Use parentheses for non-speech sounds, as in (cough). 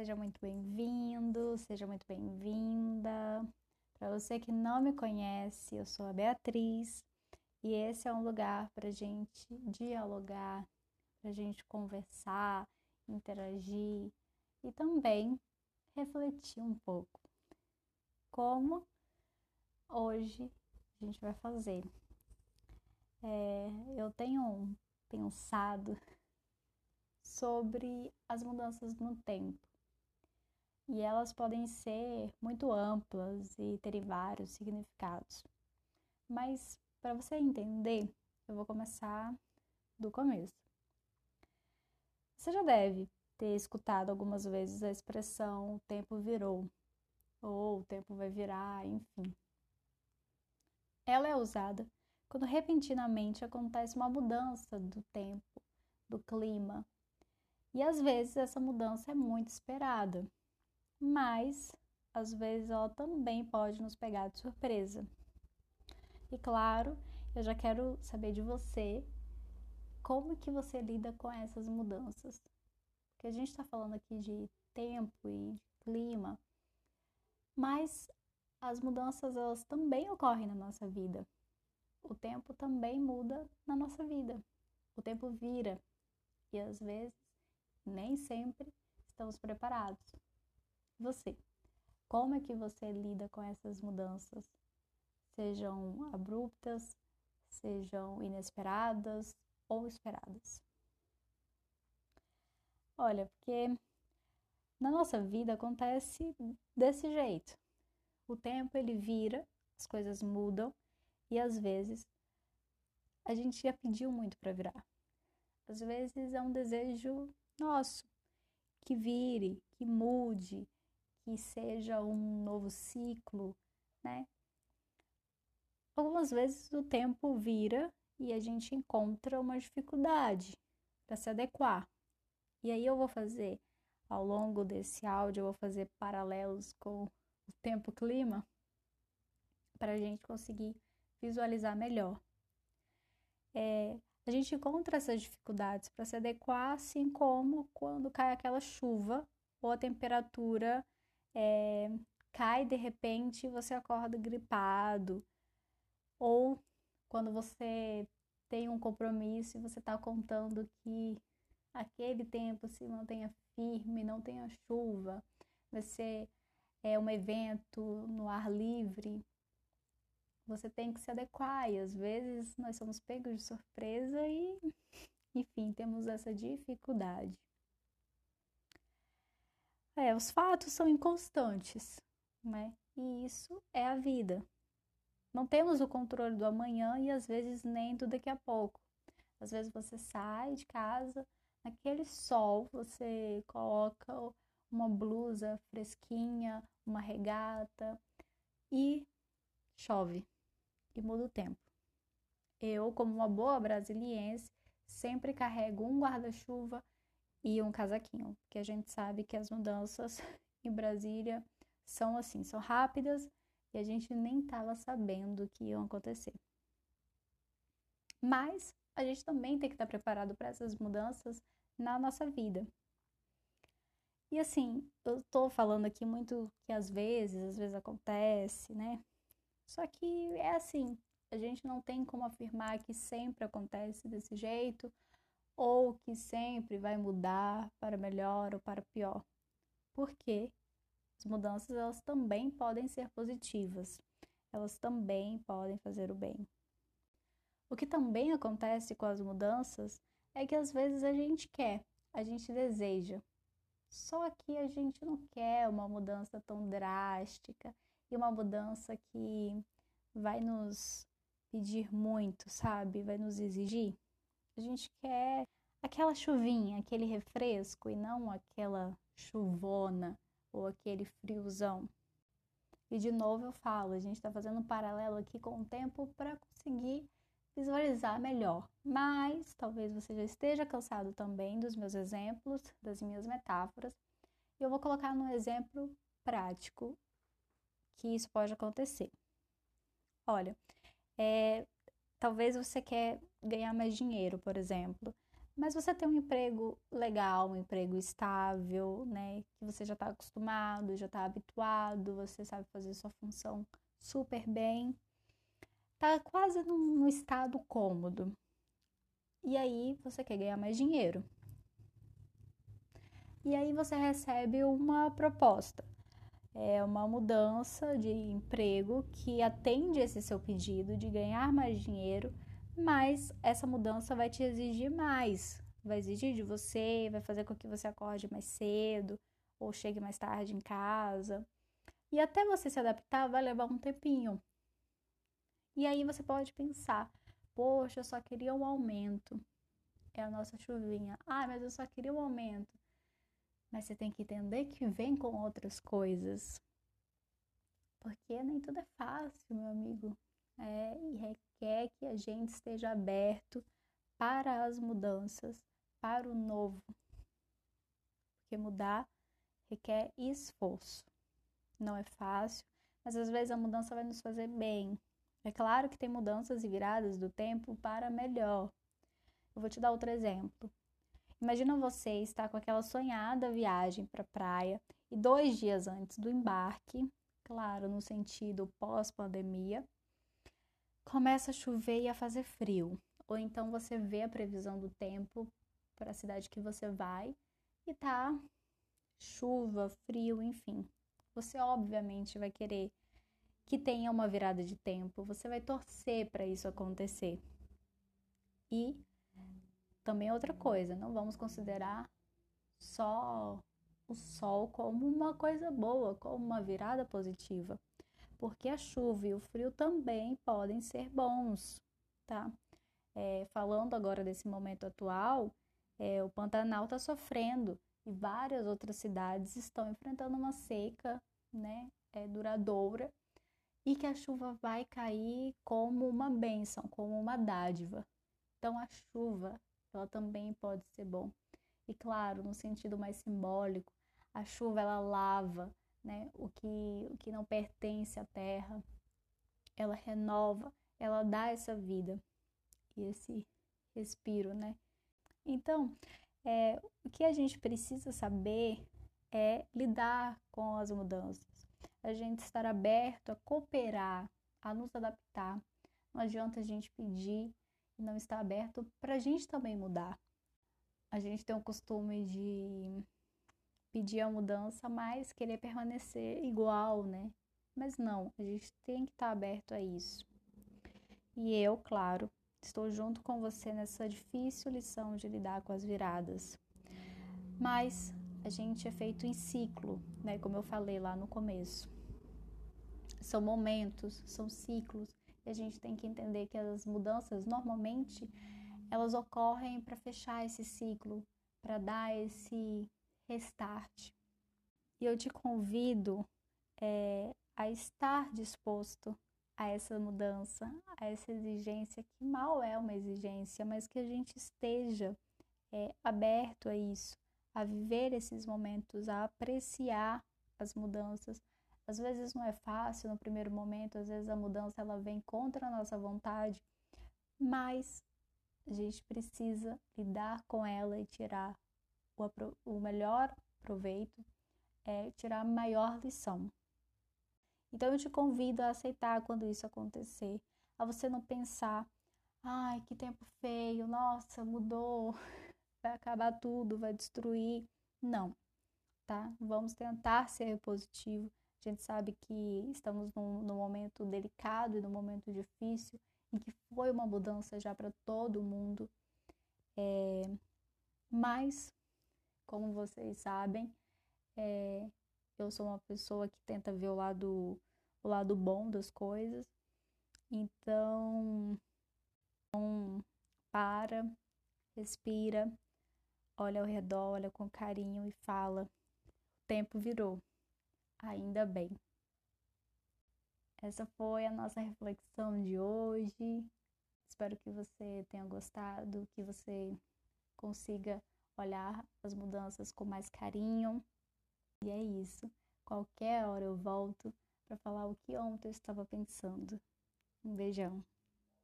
seja muito bem-vindo, seja muito bem-vinda. Para você que não me conhece, eu sou a Beatriz e esse é um lugar para gente dialogar, para gente conversar, interagir e também refletir um pouco. Como hoje a gente vai fazer? É, eu tenho pensado sobre as mudanças no tempo. E elas podem ser muito amplas e terem vários significados. Mas para você entender, eu vou começar do começo. Você já deve ter escutado algumas vezes a expressão o tempo virou, ou o tempo vai virar, enfim. Ela é usada quando repentinamente acontece uma mudança do tempo, do clima, e às vezes essa mudança é muito esperada, mas às vezes ela também pode nos pegar de surpresa. E claro, eu já quero saber de você como que você lida com essas mudanças. Porque a gente está falando aqui de tempo e de clima, mas as mudanças elas também ocorrem na nossa vida. O tempo também muda na nossa vida. O tempo vira e às vezes nem sempre estamos preparados. Você, como é que você lida com essas mudanças? Sejam abruptas, sejam inesperadas ou esperadas. Olha, porque na nossa vida acontece desse jeito. O tempo ele vira, as coisas mudam e às vezes a gente já pediu muito para virar. Às vezes é um desejo nosso, que vire, que mude, que seja um novo ciclo, né? Algumas vezes o tempo vira e a gente encontra uma dificuldade para se adequar. E aí eu vou fazer ao longo desse áudio, eu vou fazer paralelos com o tempo-clima para a gente conseguir visualizar melhor. É, a gente encontra essas dificuldades para se adequar, assim como quando cai aquela chuva ou a temperatura é, cai de repente e você acorda gripado, ou quando você tem um compromisso e você está contando que aquele tempo se mantenha firme, não tenha chuva, vai ser é, um evento no ar livre, você tem que se adequar e às vezes nós somos pegos de surpresa e, (laughs) enfim, temos essa dificuldade. É, os fatos são inconstantes, né? E isso é a vida. Não temos o controle do amanhã e às vezes nem do daqui a pouco. Às vezes você sai de casa, naquele sol você coloca uma blusa fresquinha, uma regata e chove e muda o tempo. Eu, como uma boa brasiliense, sempre carrego um guarda-chuva e um casaquinho, porque a gente sabe que as mudanças (laughs) em Brasília são assim, são rápidas e a gente nem estava sabendo que iam acontecer. Mas a gente também tem que estar preparado para essas mudanças na nossa vida. E assim, eu estou falando aqui muito que às vezes, às vezes acontece, né? Só que é assim, a gente não tem como afirmar que sempre acontece desse jeito ou que sempre vai mudar para melhor ou para pior. Porque as mudanças elas também podem ser positivas. Elas também podem fazer o bem. O que também acontece com as mudanças é que às vezes a gente quer, a gente deseja. Só que a gente não quer uma mudança tão drástica e uma mudança que vai nos pedir muito, sabe? Vai nos exigir. A gente quer aquela chuvinha, aquele refresco e não aquela chuvona ou aquele friozão. E de novo eu falo, a gente está fazendo um paralelo aqui com o tempo para conseguir visualizar melhor. Mas talvez você já esteja cansado também dos meus exemplos, das minhas metáforas. E eu vou colocar no exemplo prático que isso pode acontecer. Olha, é, talvez você quer ganhar mais dinheiro, por exemplo. mas você tem um emprego legal, um emprego estável, né? Que você já está acostumado, já está habituado, você sabe fazer sua função super bem. Tá quase num, num estado cômodo. E aí você quer ganhar mais dinheiro. E aí você recebe uma proposta. É uma mudança de emprego que atende esse seu pedido de ganhar mais dinheiro mas essa mudança vai te exigir mais. Vai exigir de você, vai fazer com que você acorde mais cedo ou chegue mais tarde em casa. E até você se adaptar vai levar um tempinho. E aí você pode pensar: poxa, eu só queria um aumento. É a nossa chuvinha. Ah, mas eu só queria um aumento. Mas você tem que entender que vem com outras coisas. Porque nem tudo é fácil, meu amigo. É, e requer que a gente esteja aberto para as mudanças, para o novo. Porque mudar requer esforço. Não é fácil, mas às vezes a mudança vai nos fazer bem. É claro que tem mudanças e viradas do tempo para melhor. Eu vou te dar outro exemplo. Imagina você estar com aquela sonhada viagem para praia e dois dias antes do embarque, claro, no sentido pós-pandemia, começa a chover e a fazer frio. Ou então você vê a previsão do tempo para a cidade que você vai e tá chuva, frio, enfim. Você obviamente vai querer que tenha uma virada de tempo, você vai torcer para isso acontecer. E também outra coisa, não vamos considerar só o sol como uma coisa boa, como uma virada positiva porque a chuva e o frio também podem ser bons, tá? É, falando agora desse momento atual, é, o Pantanal está sofrendo e várias outras cidades estão enfrentando uma seca, né, é, duradoura e que a chuva vai cair como uma bênção, como uma dádiva. Então a chuva, ela também pode ser bom. E claro, no sentido mais simbólico, a chuva ela lava, né? O que, o que não pertence à terra, ela renova, ela dá essa vida e esse respiro, né? Então, é, o que a gente precisa saber é lidar com as mudanças. A gente estar aberto a cooperar, a nos adaptar. Não adianta a gente pedir não estar aberto para a gente também mudar. A gente tem o costume de pedir a mudança, mas querer permanecer igual, né? Mas não, a gente tem que estar aberto a isso. E eu, claro, estou junto com você nessa difícil lição de lidar com as viradas. Mas a gente é feito em ciclo, né? Como eu falei lá no começo. São momentos, são ciclos, e a gente tem que entender que as mudanças normalmente elas ocorrem para fechar esse ciclo, para dar esse restart. E eu te convido é, a estar disposto a essa mudança, a essa exigência, que mal é uma exigência, mas que a gente esteja é, aberto a isso, a viver esses momentos, a apreciar as mudanças. Às vezes não é fácil no primeiro momento, às vezes a mudança ela vem contra a nossa vontade, mas a gente precisa lidar com ela e tirar o, o melhor proveito é tirar a maior lição. Então eu te convido a aceitar quando isso acontecer, a você não pensar, ai, que tempo feio, nossa, mudou, (laughs) vai acabar tudo, vai destruir. Não, tá? Vamos tentar ser positivo. A gente sabe que estamos num, num momento delicado e num momento difícil, em que foi uma mudança já para todo mundo. É, mas como vocês sabem, é, eu sou uma pessoa que tenta ver o lado, o lado bom das coisas. Então, então, para, respira, olha ao redor, olha com carinho e fala: o tempo virou, ainda bem. Essa foi a nossa reflexão de hoje. Espero que você tenha gostado, que você consiga olhar as mudanças com mais carinho. E é isso. Qualquer hora eu volto para falar o que ontem eu estava pensando. Um beijão.